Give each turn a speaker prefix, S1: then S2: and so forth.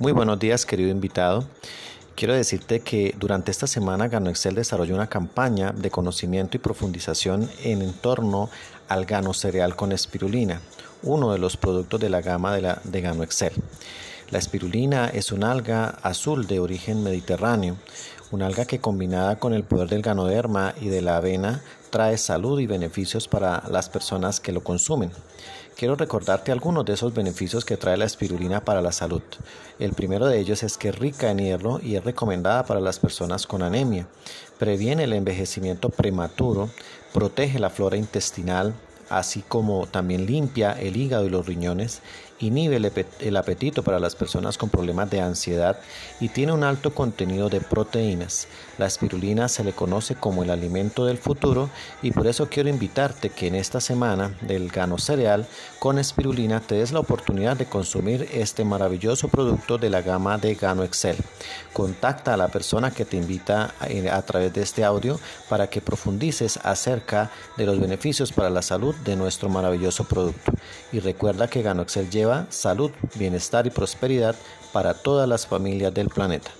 S1: Muy buenos días, querido invitado. Quiero decirte que durante esta semana Gano Excel desarrolló una campaña de conocimiento y profundización en torno al gano cereal con espirulina, uno de los productos de la gama de, la, de Gano Excel. La espirulina es un alga azul de origen mediterráneo, un alga que combinada con el poder del ganoderma y de la avena trae salud y beneficios para las personas que lo consumen. Quiero recordarte algunos de esos beneficios que trae la espirulina para la salud. El primero de ellos es que es rica en hierro y es recomendada para las personas con anemia. Previene el envejecimiento prematuro, protege la flora intestinal, así como también limpia el hígado y los riñones, inhibe el apetito para las personas con problemas de ansiedad y tiene un alto contenido de proteínas. La espirulina se le conoce como el alimento del futuro y por eso quiero invitarte que en esta semana del gano cereal con espirulina te des la oportunidad de consumir este maravilloso producto de la gama de Gano Excel. Contacta a la persona que te invita a través de este audio para que profundices acerca de los beneficios para la salud de nuestro maravilloso producto. Y recuerda que Gano Excel lleva salud, bienestar y prosperidad para todas las familias del planeta.